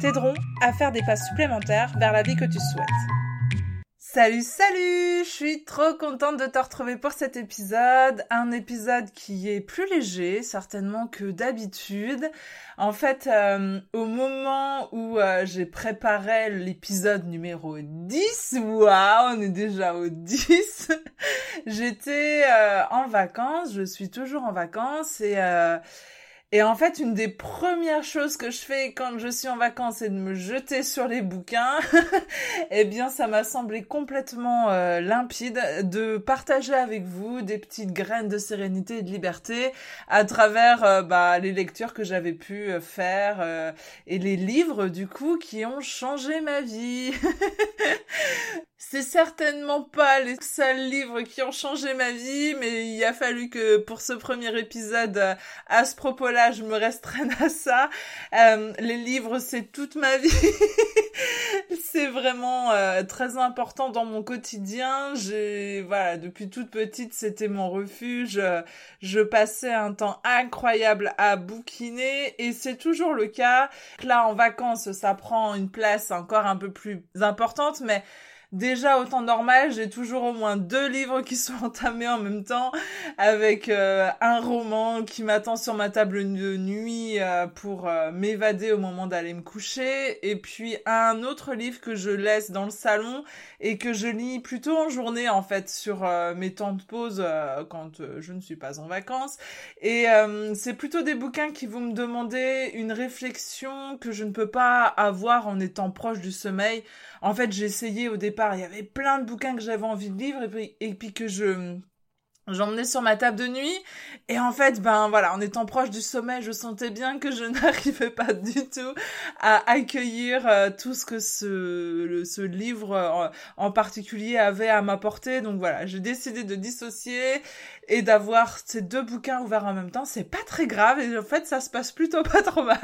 t'aideront à faire des pas supplémentaires vers la vie que tu souhaites. Salut, salut Je suis trop contente de te retrouver pour cet épisode. Un épisode qui est plus léger, certainement que d'habitude. En fait, euh, au moment où euh, j'ai préparé l'épisode numéro 10, waouh, on est déjà au 10, j'étais euh, en vacances, je suis toujours en vacances et... Et en fait, une des premières choses que je fais quand je suis en vacances, c'est de me jeter sur les bouquins. eh bien, ça m'a semblé complètement euh, limpide de partager avec vous des petites graines de sérénité et de liberté à travers euh, bah, les lectures que j'avais pu euh, faire et les livres du coup qui ont changé ma vie. C'est certainement pas les seuls livres qui ont changé ma vie, mais il a fallu que pour ce premier épisode, à ce propos-là, je me restreigne à ça. Euh, les livres, c'est toute ma vie. c'est vraiment euh, très important dans mon quotidien. J'ai voilà, depuis toute petite, c'était mon refuge. Je passais un temps incroyable à bouquiner et c'est toujours le cas. Là, en vacances, ça prend une place encore un peu plus importante, mais Déjà au temps normal, j'ai toujours au moins deux livres qui sont entamés en même temps, avec euh, un roman qui m'attend sur ma table de nuit euh, pour euh, m'évader au moment d'aller me coucher, et puis un autre livre que je laisse dans le salon et que je lis plutôt en journée en fait sur mes temps de pause quand je ne suis pas en vacances. Et c'est plutôt des bouquins qui vont me demander une réflexion que je ne peux pas avoir en étant proche du sommeil. En fait, essayé au départ il y avait plein de bouquins que j'avais envie de lire et puis que je J'emmenais sur ma table de nuit et en fait, ben voilà, en étant proche du sommet, je sentais bien que je n'arrivais pas du tout à accueillir euh, tout ce que ce, ce livre euh, en particulier avait à m'apporter. Donc voilà, j'ai décidé de dissocier et d'avoir ces deux bouquins ouverts en même temps. C'est pas très grave et en fait, ça se passe plutôt pas trop mal.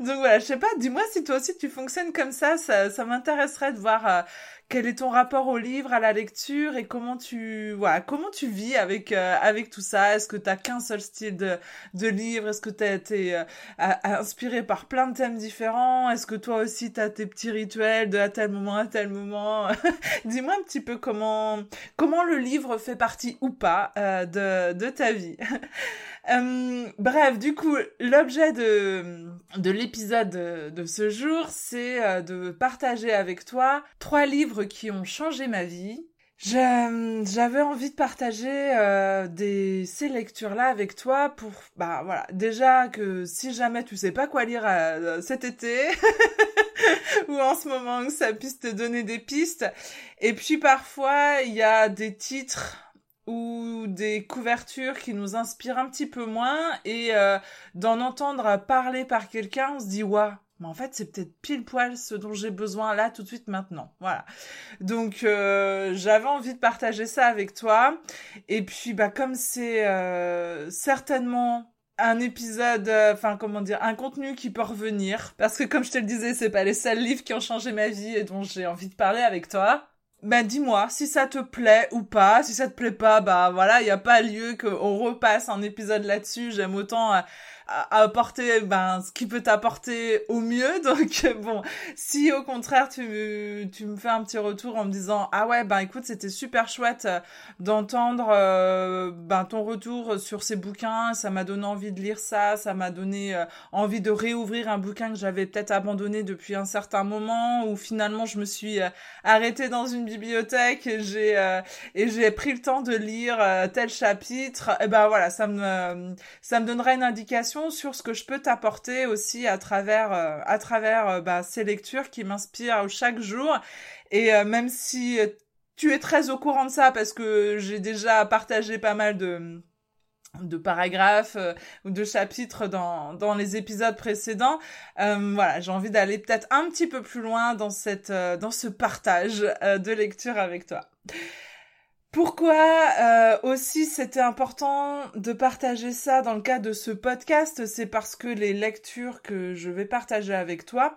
Donc voilà, je sais pas, dis-moi si toi aussi tu fonctionnes comme ça. Ça, ça m'intéresserait de voir euh, quel est ton rapport au livre, à la lecture et comment tu voilà, comment tu vis avec euh, avec tout ça? Est-ce que tu as qu'un seul style de de livre? Est-ce que tu as été euh, inspiré par plein de thèmes différents? Est-ce que toi aussi tu as tes petits rituels de à tel moment à tel moment? Dis-moi un petit peu comment comment le livre fait partie ou pas euh, de de ta vie. Bref, du coup, l'objet de, de l'épisode de, ce jour, c'est de partager avec toi trois livres qui ont changé ma vie. J'avais envie de partager euh, des, ces lectures-là avec toi pour, bah voilà, déjà que si jamais tu sais pas quoi lire cet été ou en ce moment, que ça puisse te donner des pistes. Et puis parfois, il y a des titres ou des couvertures qui nous inspirent un petit peu moins et euh, d'en entendre parler par quelqu'un, on se dit waouh, mais en fait c'est peut-être pile poil ce dont j'ai besoin là tout de suite maintenant. Voilà. Donc euh, j'avais envie de partager ça avec toi et puis bah comme c'est euh, certainement un épisode, enfin comment dire, un contenu qui peut revenir parce que comme je te le disais, c'est pas les seuls livres qui ont changé ma vie et dont j'ai envie de parler avec toi ben dis-moi si ça te plaît ou pas. Si ça te plaît pas, bah voilà, il n'y a pas lieu qu'on repasse un épisode là-dessus. J'aime autant à apporter ben ce qui peut t'apporter au mieux. Donc bon si au contraire tu tu me fais un petit retour en me disant ah ouais ben écoute c'était super chouette euh, d'entendre euh, ben ton retour sur ces bouquins. Ça m'a donné envie de lire ça. Ça m'a donné euh, envie de réouvrir un bouquin que j'avais peut-être abandonné depuis un certain moment ou finalement je me suis arrêtée dans une bibliothèque et j'ai et j'ai pris le temps de lire tel chapitre et ben voilà ça me ça me donnera une indication sur ce que je peux t'apporter aussi à travers euh, à euh, bah, ces lectures qui m'inspirent chaque jour. Et euh, même si tu es très au courant de ça parce que j'ai déjà partagé pas mal de paragraphes ou de chapitres dans, les épisodes précédents. Voilà, j'ai envie d'aller peut-être un petit peu plus loin dans cette dans ce partage de lecture avec toi. Pourquoi aussi c'était important de partager ça dans le cadre de ce podcast, c'est parce que les lectures que je vais partager avec toi,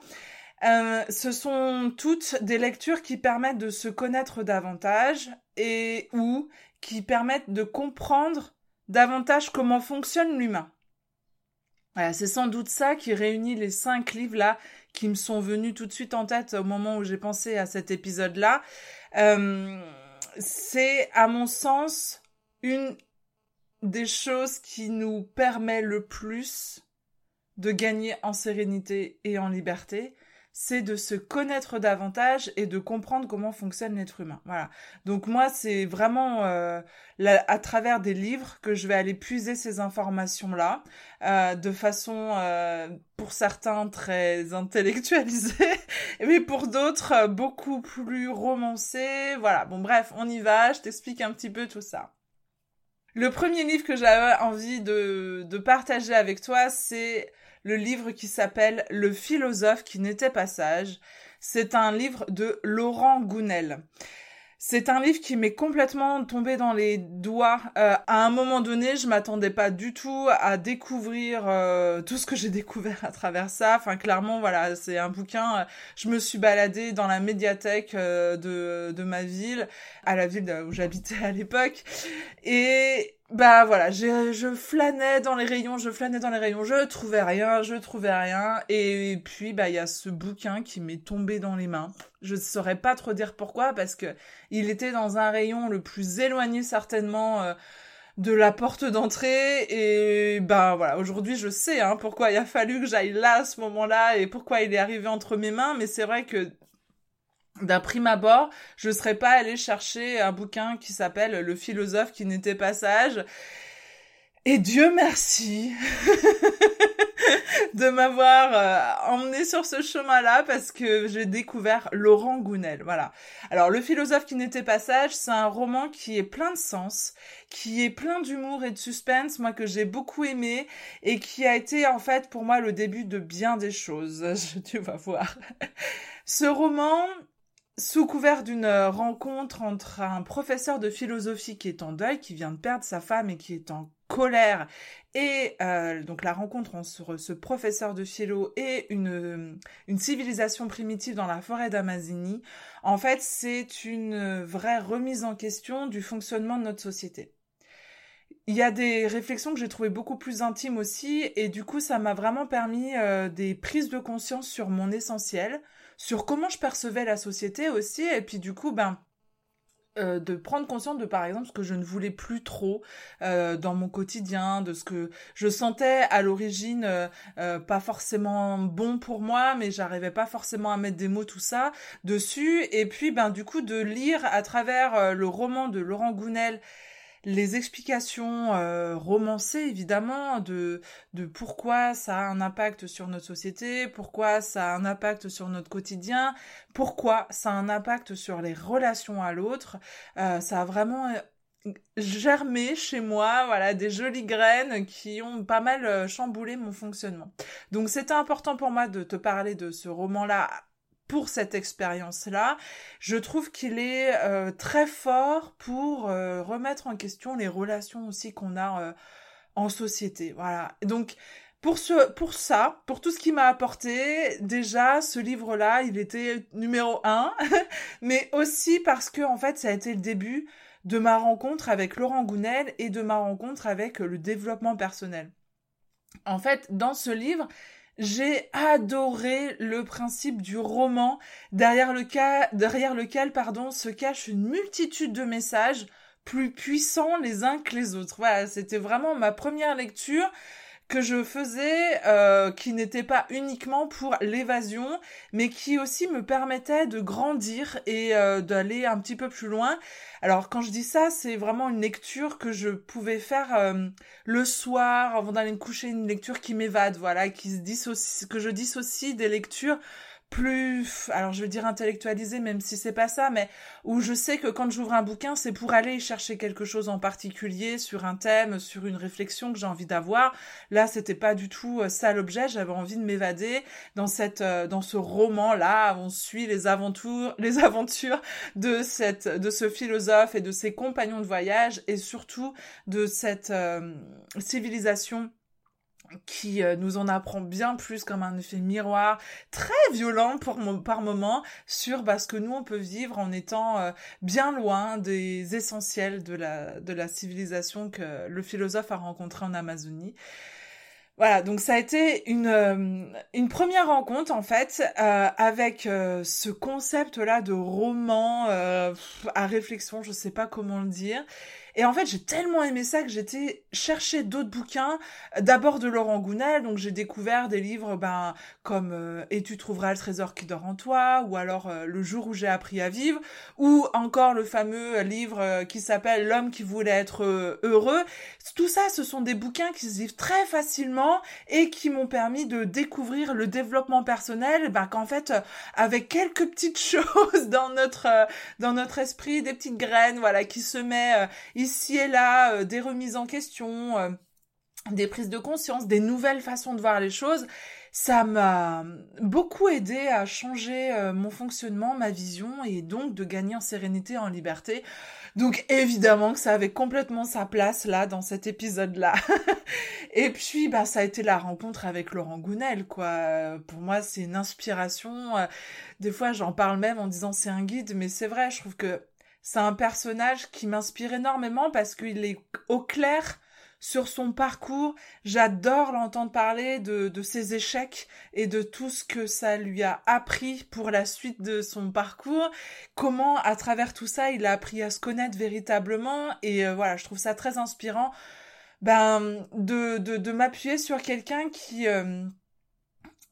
ce sont toutes des lectures qui permettent de se connaître davantage et ou qui permettent de comprendre davantage comment fonctionne l'humain. C'est sans doute ça qui réunit les cinq livres là qui me sont venus tout de suite en tête au moment où j'ai pensé à cet épisode là. Euh, c'est à mon sens une des choses qui nous permet le plus de gagner en sérénité et en liberté, c'est de se connaître davantage et de comprendre comment fonctionne l'être humain. Voilà. Donc moi, c'est vraiment euh, à travers des livres que je vais aller puiser ces informations-là, euh, de façon, euh, pour certains, très intellectualisée, mais pour d'autres, beaucoup plus romancée. Voilà. Bon, bref, on y va. Je t'explique un petit peu tout ça. Le premier livre que j'avais envie de, de partager avec toi, c'est le livre qui s'appelle Le philosophe qui n'était pas sage. C'est un livre de Laurent Gounel. C'est un livre qui m'est complètement tombé dans les doigts. Euh, à un moment donné, je m'attendais pas du tout à découvrir euh, tout ce que j'ai découvert à travers ça. Enfin, clairement, voilà, c'est un bouquin. Euh, je me suis baladée dans la médiathèque de, de ma ville, à la ville où j'habitais à l'époque, et bah voilà, je flânais dans les rayons, je flânais dans les rayons, je trouvais rien, je trouvais rien, et puis bah il y a ce bouquin qui m'est tombé dans les mains. Je ne saurais pas trop dire pourquoi parce que il était dans un rayon le plus éloigné certainement euh, de la porte d'entrée. Et bah voilà aujourd'hui je sais hein, pourquoi il a fallu que j'aille là à ce moment-là et pourquoi il est arrivé entre mes mains. Mais c'est vrai que d'un prime abord, je serais pas allée chercher un bouquin qui s'appelle Le philosophe qui n'était pas sage. Et Dieu merci de m'avoir euh, emmené sur ce chemin-là parce que j'ai découvert Laurent Gounel. Voilà. Alors, Le philosophe qui n'était pas sage, c'est un roman qui est plein de sens, qui est plein d'humour et de suspense, moi que j'ai beaucoup aimé et qui a été en fait pour moi le début de bien des choses. tu vas voir. Ce roman, sous couvert d'une euh, rencontre entre un professeur de philosophie qui est en deuil, qui vient de perdre sa femme et qui est en colère, et euh, donc la rencontre entre ce professeur de philo et une, euh, une civilisation primitive dans la forêt d'Amazonie, en fait, c'est une vraie remise en question du fonctionnement de notre société. Il y a des réflexions que j'ai trouvées beaucoup plus intimes aussi, et du coup, ça m'a vraiment permis des prises de conscience sur mon essentiel, sur comment je percevais la société aussi, et puis du coup, ben, euh, de prendre conscience de par exemple ce que je ne voulais plus trop euh, dans mon quotidien, de ce que je sentais à l'origine euh, pas forcément bon pour moi, mais j'arrivais pas forcément à mettre des mots tout ça dessus, et puis ben du coup de lire à travers le roman de Laurent Gounel les explications euh, romancées évidemment de pourquoi ça a un impact sur notre société, pourquoi ça a un impact sur notre quotidien, pourquoi ça a un impact sur les relations à l'autre, euh, ça a vraiment euh, germé chez moi, voilà, des jolies graines qui ont pas mal chamboulé mon fonctionnement. Donc c'était important pour moi de te parler de ce roman-là pour cette expérience-là. Je trouve qu'il est euh, très fort pour euh, remettre en question les relations aussi qu'on a euh, en société. Voilà. Donc pour ce, pour ça, pour tout ce qui m'a apporté, déjà ce livre-là, il était numéro un, mais aussi parce que en fait, ça a été le début de ma rencontre avec Laurent Gounel et de ma rencontre avec le développement personnel. En fait, dans ce livre, j'ai adoré le principe du roman derrière, lequel pardon, se cache une multitude de messages plus puissants les uns que les autres. Voilà, c'était vraiment ma première lecture que je faisais euh, qui n'était pas uniquement pour l'évasion, mais qui aussi me permettait de grandir et euh, d'aller un petit peu plus loin. Alors quand je dis ça, c'est vraiment une lecture que je pouvais faire euh, le soir avant d'aller me coucher, une lecture qui m'évade, voilà, qui se que je dissocie des lectures plus, alors je veux dire intellectualisé, même si c'est pas ça, mais où je sais que quand j'ouvre un bouquin, c'est pour aller chercher quelque chose en particulier sur un thème, sur une réflexion que j'ai envie d'avoir. Là, c'était pas du tout euh, ça l'objet. J'avais envie de m'évader dans cette, euh, ce roman là. On suit les aventures, les aventures de cette, de ce philosophe et de ses compagnons de voyage, et surtout de cette euh, civilisation qui euh, nous en apprend bien plus comme un effet miroir très violent pour par moment sur bah, ce que nous on peut vivre en étant euh, bien loin des essentiels de la de la civilisation que le philosophe a rencontré en Amazonie. Voilà, donc ça a été une, euh, une première rencontre en fait avec ce concept-là de roman à réflexion, je sais pas comment le dire, et en fait, j'ai tellement aimé ça que j'étais chercher d'autres bouquins. D'abord de Laurent Gounel, donc j'ai découvert des livres ben, comme euh, Et tu trouveras le trésor qui dort en toi, ou alors euh, Le jour où j'ai appris à vivre, ou encore le fameux livre euh, qui s'appelle L'homme qui voulait être heureux. Tout ça, ce sont des bouquins qui se livrent très facilement et qui m'ont permis de découvrir le développement personnel, ben, qu'en fait, avec quelques petites choses dans notre, dans notre esprit, des petites graines, voilà, qui se met ici et là, euh, des remises en question, euh, des prises de conscience, des nouvelles façons de voir les choses. Ça m'a beaucoup aidé à changer euh, mon fonctionnement, ma vision et donc de gagner en sérénité, en liberté. Donc évidemment que ça avait complètement sa place là dans cet épisode-là. et puis bah ça a été la rencontre avec Laurent Gounel quoi. Pour moi c'est une inspiration. Des fois j'en parle même en disant c'est un guide, mais c'est vrai. Je trouve que c'est un personnage qui m'inspire énormément parce qu'il est au clair sur son parcours. J'adore l'entendre parler de, de, ses échecs et de tout ce que ça lui a appris pour la suite de son parcours. Comment, à travers tout ça, il a appris à se connaître véritablement. Et euh, voilà, je trouve ça très inspirant ben, de, de, de m'appuyer sur quelqu'un qui... Euh,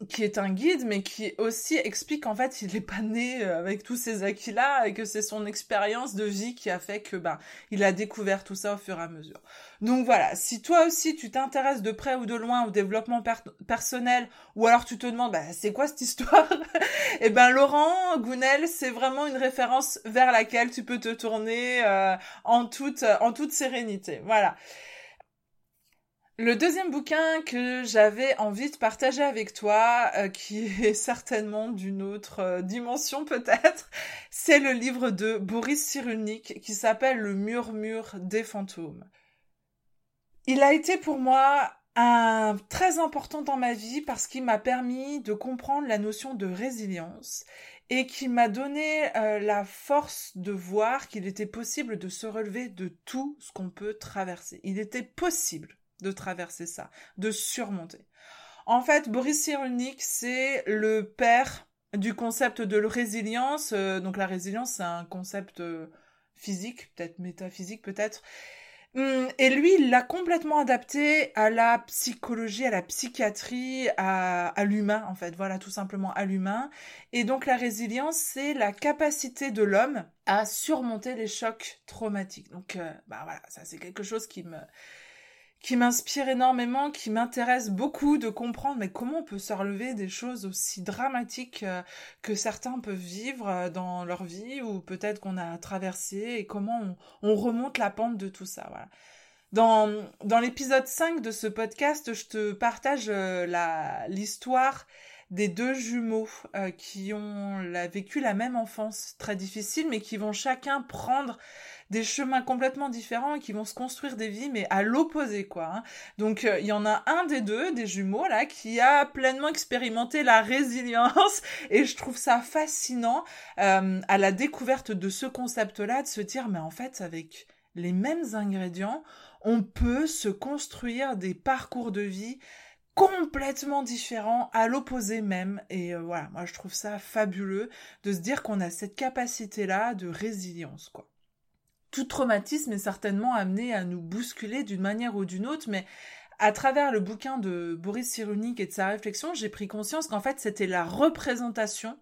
qui est un guide, mais qui aussi explique qu'en fait, il n'est pas né euh, avec tous ces acquis-là et que c'est son expérience de vie qui a fait que ben il a découvert tout ça au fur et à mesure. Donc voilà, si toi aussi tu t'intéresses de près ou de loin au développement personnel, ou alors tu te demandes bah, c'est quoi cette histoire, eh ben Laurent Gounel, c'est vraiment une référence vers laquelle tu peux te tourner euh, en toute en toute sérénité. Voilà. Le deuxième bouquin que j'avais envie de partager avec toi, euh, qui est certainement d'une autre euh, dimension peut-être, c'est le livre de Boris Cyrulnik qui s'appelle Le murmure des fantômes. Il a été pour moi un très important dans ma vie parce qu'il m'a permis de comprendre la notion de résilience et qui m'a donné euh, la force de voir qu'il était possible de se relever de tout ce qu'on peut traverser. Il était possible de traverser ça, de surmonter. En fait, Boris Cyrulnik, c'est le père du concept de résilience. Euh, donc la résilience, c'est un concept euh, physique, peut-être métaphysique, peut-être. Hum, et lui, il l'a complètement adapté à la psychologie, à la psychiatrie, à, l'humain, en fait. Voilà, tout simplement à l'humain. Et donc la résilience, c'est la capacité de l'homme à surmonter les chocs traumatiques. Donc, euh, bah voilà, ça c'est quelque chose qui me qui m'inspire énormément, qui m'intéresse beaucoup de comprendre mais comment on peut se relever des choses aussi dramatiques euh, que certains peuvent vivre euh, dans leur vie ou peut-être qu'on a traversé et comment on, remonte la pente de tout ça. Dans, dans l'épisode 5 de ce podcast, je te partage euh, l'histoire des deux jumeaux qui ont vécu la même enfance très difficile mais qui vont chacun prendre des chemins complètement différents et qui vont se construire des vies, mais à l'opposé, quoi. Hein. Donc, euh, il y en a un des deux, des jumeaux, là, qui a pleinement expérimenté la résilience, et je trouve ça fascinant euh, à la découverte de ce concept-là, de se dire, mais en fait, avec les mêmes ingrédients, on peut se construire des parcours de vie complètement différents, à l'opposé même. Et euh, voilà, moi je trouve ça fabuleux de se dire qu'on a cette capacité-là de résilience, quoi tout traumatisme est certainement amené à nous bousculer d'une manière ou d'une autre, mais à travers le bouquin de Boris Cyrulnik et de sa réflexion, j'ai pris conscience qu'en fait c'était la représentation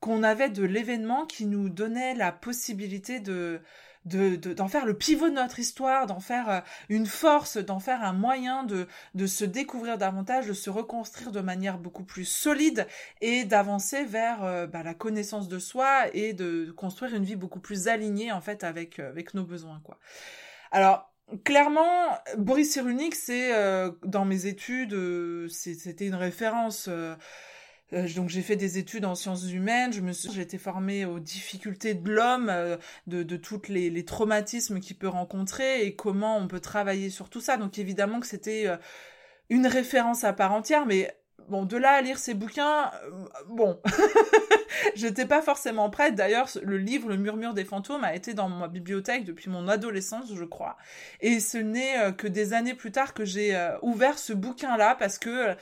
qu'on avait de l'événement qui nous donnait la possibilité de de d'en faire le pivot de notre histoire, d'en faire euh, une force, d'en faire un moyen de de se découvrir davantage, de se reconstruire de manière beaucoup plus solide et d'avancer vers euh, bah, la connaissance de soi et de construire une vie beaucoup plus alignée en fait avec euh, avec nos besoins quoi. Alors clairement, Boris Cyrulnik, c'est dans mes études, c'était une référence. Euh, donc j'ai fait des études en sciences humaines, je me suis, j'ai été formée aux difficultés de l'homme, euh, de, de toutes les, les traumatismes qu'il peut rencontrer et comment on peut travailler sur tout ça. Donc évidemment que c'était euh, une référence à part entière, mais bon, de là à lire ces bouquins, bon, j'étais pas forcément prête. D'ailleurs, le livre Le murmure des fantômes a été dans ma bibliothèque depuis mon adolescence, je crois. Et ce n'est que des années plus tard que j'ai ouvert ce bouquin-là parce que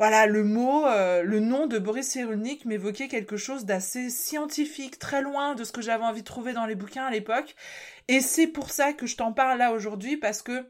voilà, le mot, euh, le nom de Boris Cyrulnik m'évoquait quelque chose d'assez scientifique, très loin de ce que j'avais envie de trouver dans les bouquins à l'époque. Et c'est pour ça que je t'en parle là aujourd'hui, parce que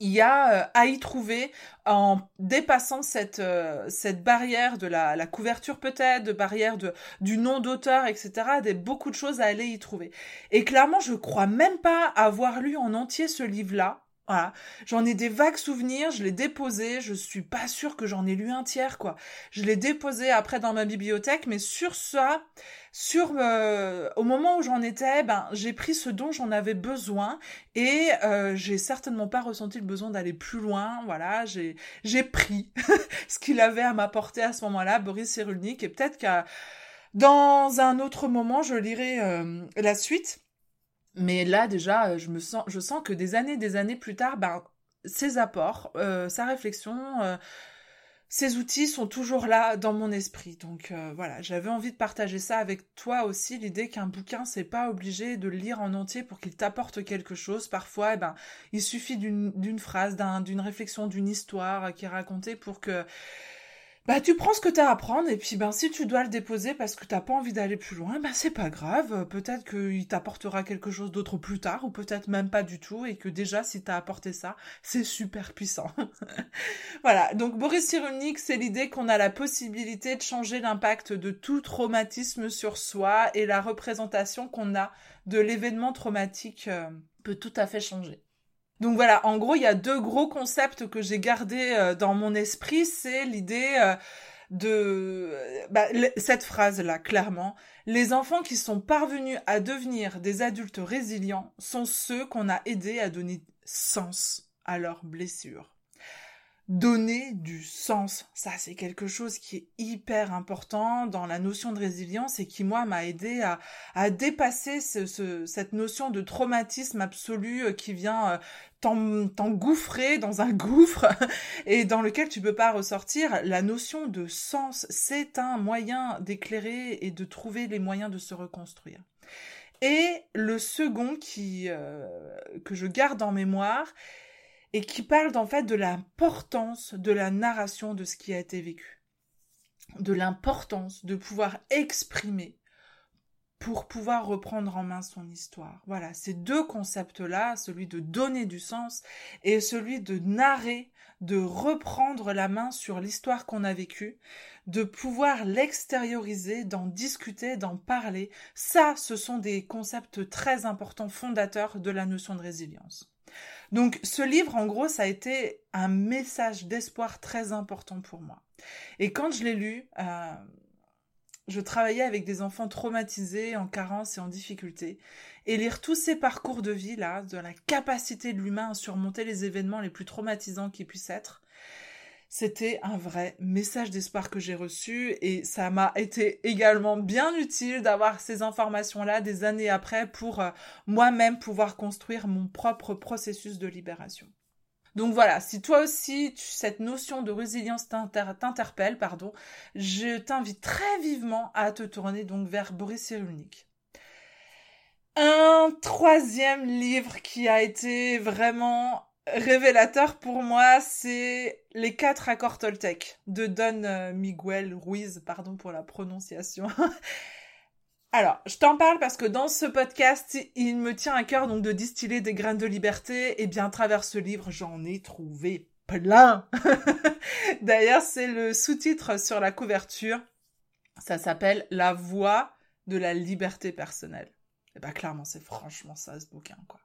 y a euh, à y trouver en dépassant cette euh, cette barrière de la, la couverture peut-être, de barrière de du nom d'auteur, etc. Des beaucoup de choses à aller y trouver. Et clairement, je crois même pas avoir lu en entier ce livre-là. Voilà, j'en ai des vagues souvenirs, je l'ai déposé, je suis pas sûre que j'en ai lu un tiers quoi. Je l'ai déposé après dans ma bibliothèque, mais sur ça, sur euh, au moment où j'en étais, ben j'ai pris ce dont j'en avais besoin et euh, j'ai certainement pas ressenti le besoin d'aller plus loin. Voilà, j'ai j'ai pris ce qu'il avait à m'apporter à ce moment-là, Boris Cyrulnik, et peut-être qu'à dans un autre moment je lirai euh, la suite. Mais là, déjà, euh, je me sens, que des années, des années plus tard, ben, ses apports, euh, sa réflexion, euh, ces outils sont toujours là dans mon esprit. Donc voilà, j'avais envie de partager ça avec toi aussi, l'idée qu'un bouquin, c'est pas obligé de le lire en entier pour qu'il t'apporte quelque chose. Parfois, eh ben, il suffit d'une phrase, d'une réflexion, d'une histoire qui est racontée pour que bah tu prends ce que t'as à prendre et puis ben si tu dois le déposer parce que t'as pas envie d'aller plus loin, ben c'est pas grave. Peut-être qu'il t'apportera quelque chose d'autre plus tard ou peut-être même pas du tout et que déjà si t'as apporté ça, c'est super puissant. voilà. Donc Boris Cyrulnik, c'est l'idée qu'on a la possibilité de changer l'impact de tout traumatisme sur soi et la représentation qu'on a de l'événement traumatique euh, peut tout à fait changer. Donc voilà, en gros, il y a deux gros concepts que j'ai gardés euh, dans mon esprit. C'est l'idée euh, de bah, cette phrase-là, clairement. Les enfants qui sont parvenus à devenir des adultes résilients sont ceux qu'on a aidés à donner sens à leurs blessures donner du sens. Ça, c'est quelque chose qui est hyper important dans la notion de résilience et qui, moi, m'a aidé à, à dépasser ce, cette notion de traumatisme absolu euh, qui vient euh, t'engouffrer dans un gouffre et dans lequel tu peux pas ressortir. La notion de sens, c'est un moyen d'éclairer et de trouver les moyens de se reconstruire. Et le second qui, euh, que je garde en mémoire, et qui parle en fait de l'importance de la narration de ce qui a été vécu, de l'importance de pouvoir exprimer pour pouvoir reprendre en main son histoire. Voilà, ces deux concepts-là, celui de donner du sens et celui de narrer, de reprendre la main sur l'histoire qu'on a vécue, de pouvoir l'extérioriser, d'en discuter, d'en parler, ça, ce sont des concepts très importants, fondateurs de la notion de résilience. Donc ce livre, en gros, ça a été un message d'espoir très important pour moi. Et quand je l'ai lu, euh, je travaillais avec des enfants traumatisés, en carence et en difficulté. Et lire tous ces parcours de vie, là, de la capacité de l'humain à surmonter les événements les plus traumatisants qui puissent être, c'était un vrai message d'espoir que j'ai reçu et ça m'a été également bien utile d'avoir ces informations-là des années après pour euh, moi-même pouvoir construire mon propre processus de libération. Donc voilà, si toi aussi cette notion de résilience t'interpelle, pardon, je t'invite très vivement à te tourner donc vers Boris Cyrulnik. Un troisième livre qui a été vraiment révélateur pour moi, c'est les quatre accords Toltec de Don euh, Miguel Ruiz, pardon pour la prononciation. Alors, je t'en parle parce que dans ce podcast, il me tient à cœur donc de distiller des graines de liberté et bien à travers ce livre, j'en ai trouvé plein. D'ailleurs, c'est le sous-titre sur la couverture. Ça s'appelle La voix de la liberté personnelle. Et bah clairement, c'est franchement ça ce bouquin quoi.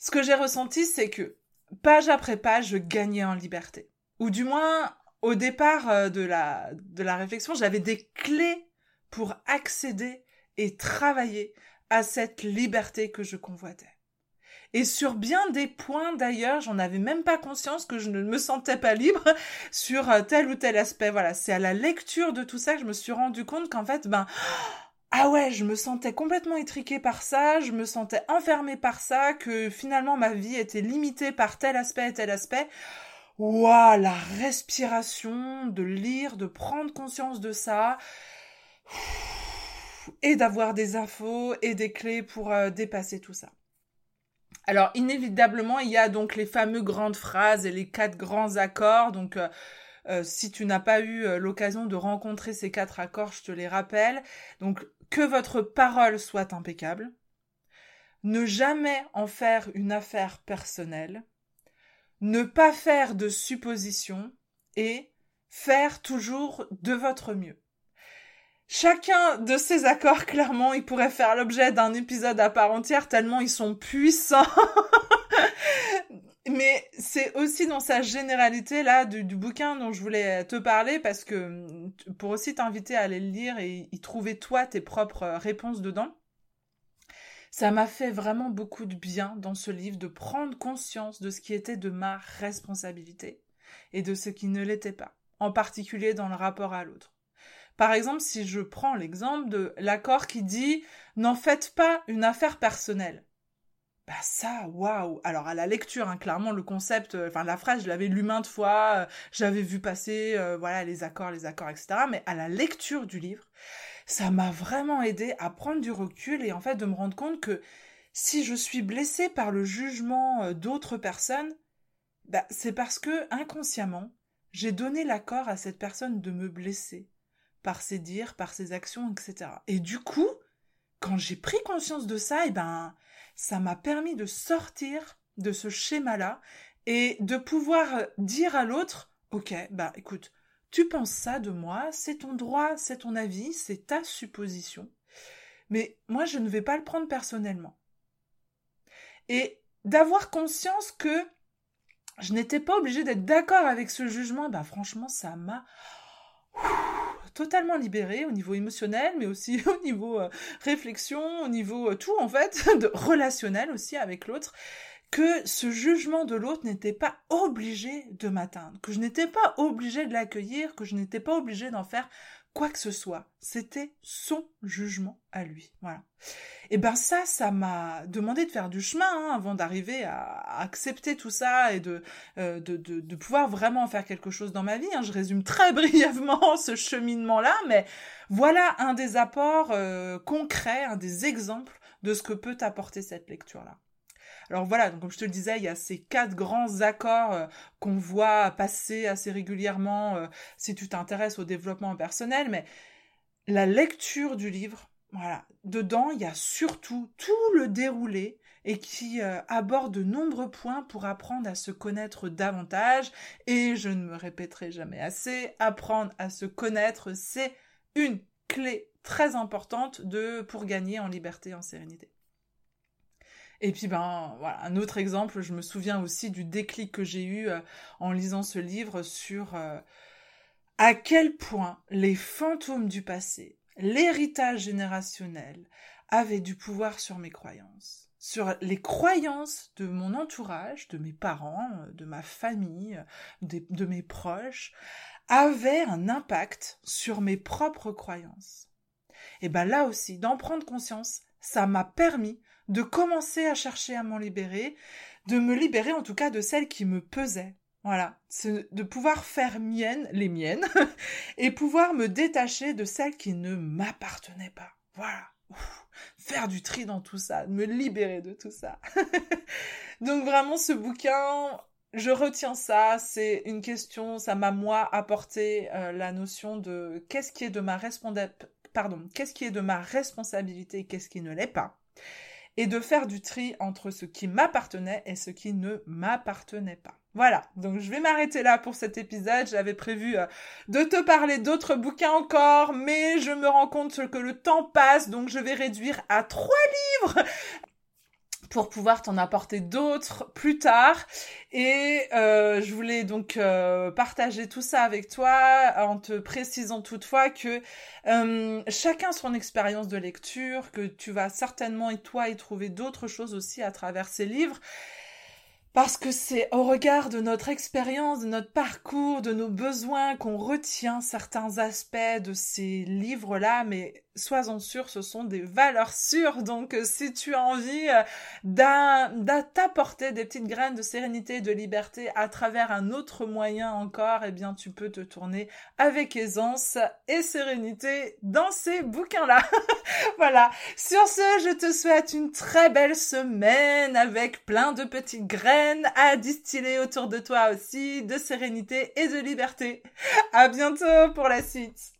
Ce que j'ai ressenti, c'est que page après page, je gagnais en liberté. Ou du moins, au départ euh, de la, réflexion, j'avais des clés pour accéder et travailler à cette liberté que je convoitais. Et sur bien des points d'ailleurs, j'en avais même pas conscience que je ne me sentais pas libre sur euh, tel ou tel aspect. Voilà, c'est à la lecture de tout ça que je me suis rendu compte qu'en fait, ben, ah ouais, je me sentais complètement étriquée par ça, je me sentais enfermée par ça, que finalement ma vie était limitée par tel aspect et tel aspect. Waouh, la respiration, de lire, de prendre conscience de ça et d'avoir des infos et des clés pour euh, dépasser tout ça. Alors inévitablement, il y a donc les fameux grandes phrases et les quatre grands accords. Donc euh, euh, si tu n'as pas eu l'occasion de rencontrer ces quatre accords, je te les rappelle. Donc que votre parole soit impeccable. Ne jamais en faire une affaire personnelle. Ne pas faire de suppositions et faire toujours de votre mieux. Chacun de ces accords, clairement, il pourrait faire l'objet d'un épisode à part entière tellement ils sont puissants. Mais c'est aussi dans sa généralité là du, bouquin dont je voulais te parler parce que pour aussi t'inviter à aller le lire et y trouver toi tes propres réponses dedans. Ça m'a fait vraiment beaucoup de bien dans ce livre de prendre conscience de ce qui était de ma responsabilité et de ce qui ne l'était pas, en particulier dans le rapport à l'autre. Par exemple, si je prends l'exemple de l'accord qui dit n'en faites pas une affaire personnelle. Bah ça, waouh Alors à la lecture, hein, clairement le concept, euh, enfin la phrase, je l'avais lu maintes fois, euh, j'avais vu passer, euh, voilà les accords, les accords, etc. Mais à la lecture du livre, ça m'a vraiment aidé à prendre du recul et en fait de me rendre compte que si je suis blessée par le jugement d'autres personnes, bah, c'est parce que inconsciemment, j'ai donné l'accord à cette personne de me blesser par ses dires, par ses actions, etc. Et du coup, quand j'ai pris conscience de ça, et eh ben, ça m'a permis de sortir de ce schéma-là et de pouvoir dire à l'autre, ok, bah écoute, tu penses ça de moi, c'est ton droit, c'est ton avis, c'est ta supposition, mais moi je ne vais pas le prendre personnellement. Et d'avoir conscience que je n'étais pas obligée d'être d'accord avec ce jugement, bah franchement ça m'a totalement libérée au niveau émotionnel, mais aussi au niveau euh, réflexion, au niveau euh, tout en fait, de relationnel aussi avec l'autre, que ce jugement de l'autre n'était pas obligé de m'atteindre, que je n'étais pas obligé de l'accueillir, que je n'étais pas obligé d'en faire quoi que ce soit. C'était son jugement à lui. Voilà. Et ben ça, ça m'a demandé de faire du chemin hein, avant d'arriver à, accepter tout ça et de, euh, de, de, de, pouvoir vraiment faire quelque chose dans ma vie. Hein. Je résume très brièvement ce cheminement-là, mais voilà un des apports euh, concrets, un des exemples de ce que peut apporter cette lecture-là. Alors voilà, donc comme je te le disais, il y a ces quatre grands accords euh, qu'on voit passer assez régulièrement euh, si tu t'intéresses au développement personnel, mais la lecture du livre, voilà, dedans, il y a surtout tout le déroulé et qui euh, aborde de nombreux points pour apprendre à se connaître davantage. Et je ne me répéterai jamais assez, apprendre à se connaître, c'est une clé très importante de pour gagner en liberté, en sérénité. Et puis ben voilà, un autre exemple, je me souviens aussi du déclic que j'ai eu euh, en lisant ce livre sur euh, à quel point les fantômes du passé, l'héritage générationnel avaient du pouvoir sur mes croyances, sur les croyances de mon entourage, de mes parents, de ma famille, de, de mes proches, avaient un impact sur mes propres croyances. Et ben là aussi, d'en prendre conscience, ça m'a permis de commencer à chercher à m'en libérer, de me libérer en tout cas de celles qui me pesaient. Voilà, de pouvoir faire miennes, les miennes, et pouvoir me détacher de celles qui ne m'appartenaient pas. Voilà. faire du tri dans tout ça, me libérer de tout ça. Donc vraiment ce bouquin, je retiens ça, c'est une question, ça m'a moi apporté euh, la notion de qu'est-ce qui est de ma responsabilité, qu'est-ce qui est de ma responsabilité et qu'est-ce qui ne l'est pas et de faire du tri entre ce qui m'appartenait et ce qui ne m'appartenait pas. Voilà, donc je vais m'arrêter là pour cet épisode. J'avais prévu euh, de te parler d'autres bouquins encore, mais je me rends compte que le temps passe, donc je vais réduire à trois livres pour pouvoir t'en apporter d'autres plus tard. Et euh, je voulais donc euh, partager tout ça avec toi en te précisant toutefois que euh, chacun son expérience de lecture, que tu vas certainement et toi y trouver d'autres choses aussi à travers ces livres. Parce que c'est au regard de notre expérience, de notre parcours, de nos besoins qu'on retient certains aspects de ces livres-là, mais sois-en sûr, ce sont des valeurs sûres. Donc, euh, si tu as envie euh, t'apporter des petites graines de sérénité et de liberté à travers un autre moyen encore, eh bien, tu peux te tourner avec aisance et sérénité dans ces bouquins-là. voilà. Sur ce, je te souhaite une très belle semaine avec plein de petites graines à distiller autour de toi aussi de sérénité et de liberté. À bientôt pour la suite.